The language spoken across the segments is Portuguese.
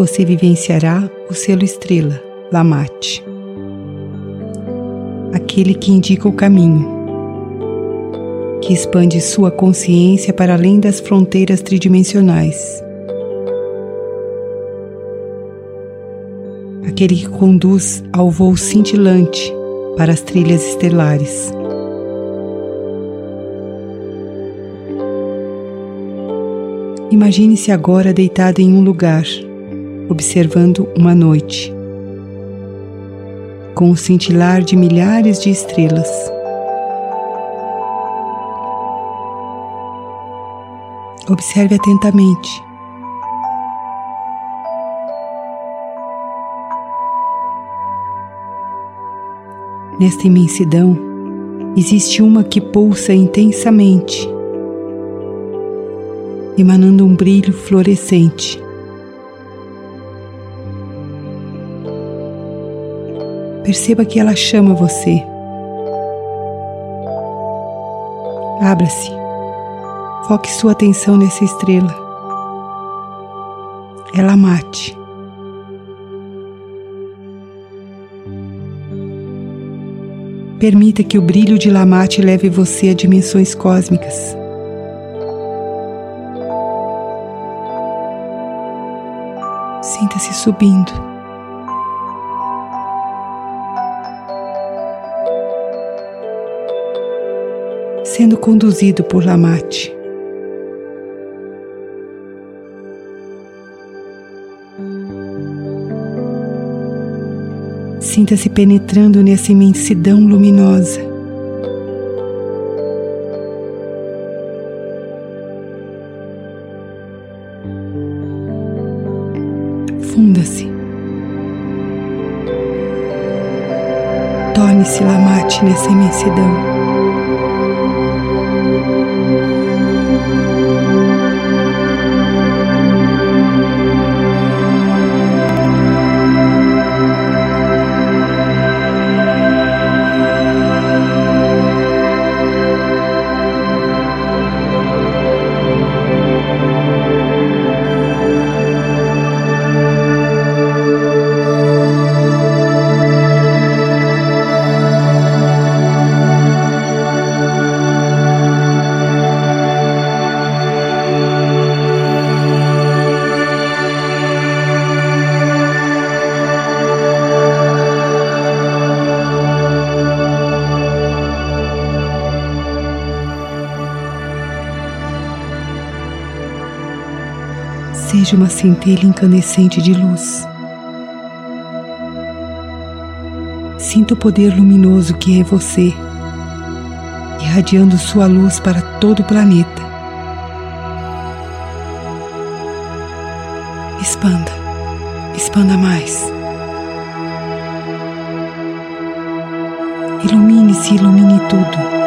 você vivenciará o selo estrela, Lamate, aquele que indica o caminho, que expande sua consciência para além das fronteiras tridimensionais. Aquele que conduz ao voo cintilante para as trilhas estelares. Imagine-se agora deitado em um lugar, observando uma noite, com o cintilar de milhares de estrelas. Observe atentamente. Nesta imensidão, existe uma que pulsa intensamente emanando um brilho fluorescente. Perceba que ela chama você. Abra-se. Foque sua atenção nessa estrela. Ela mate. Permita que o brilho de Lamate leve você a dimensões cósmicas. Sinta-se subindo. Sendo conduzido por Lamate. Sinta-se penetrando nessa imensidão luminosa. Funda-se. Torne-se lamate nessa imensidão. Seja uma centelha incandescente de luz. Sinta o poder luminoso que é você, irradiando sua luz para todo o planeta. Expanda, expanda mais. Ilumine-se, ilumine tudo.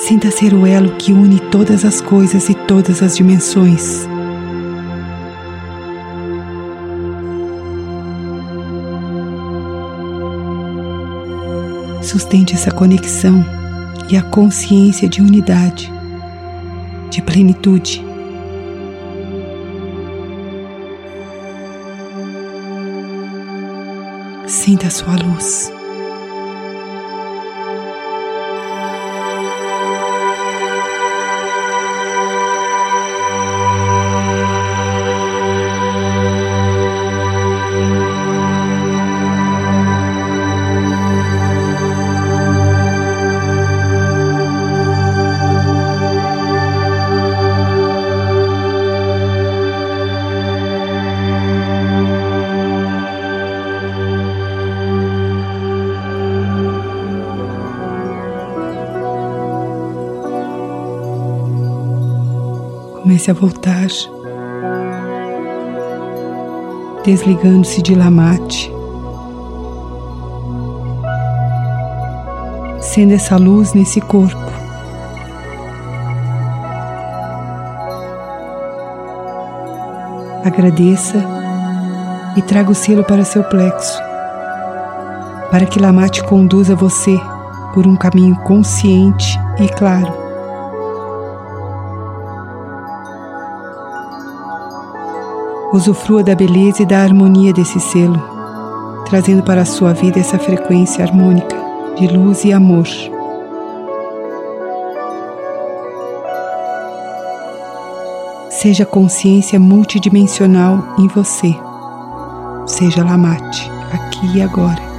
Sinta ser o elo que une todas as coisas e todas as dimensões. Sustente essa conexão e a consciência de unidade, de plenitude. Sinta a sua luz. Comece a voltar, desligando-se de Lamate, sendo essa luz nesse corpo. Agradeça e traga o selo para seu plexo, para que Lamate conduza você por um caminho consciente e claro. Usufrua da beleza e da harmonia desse selo, trazendo para a sua vida essa frequência harmônica de luz e amor. Seja consciência multidimensional em você. Seja Lamate, aqui e agora.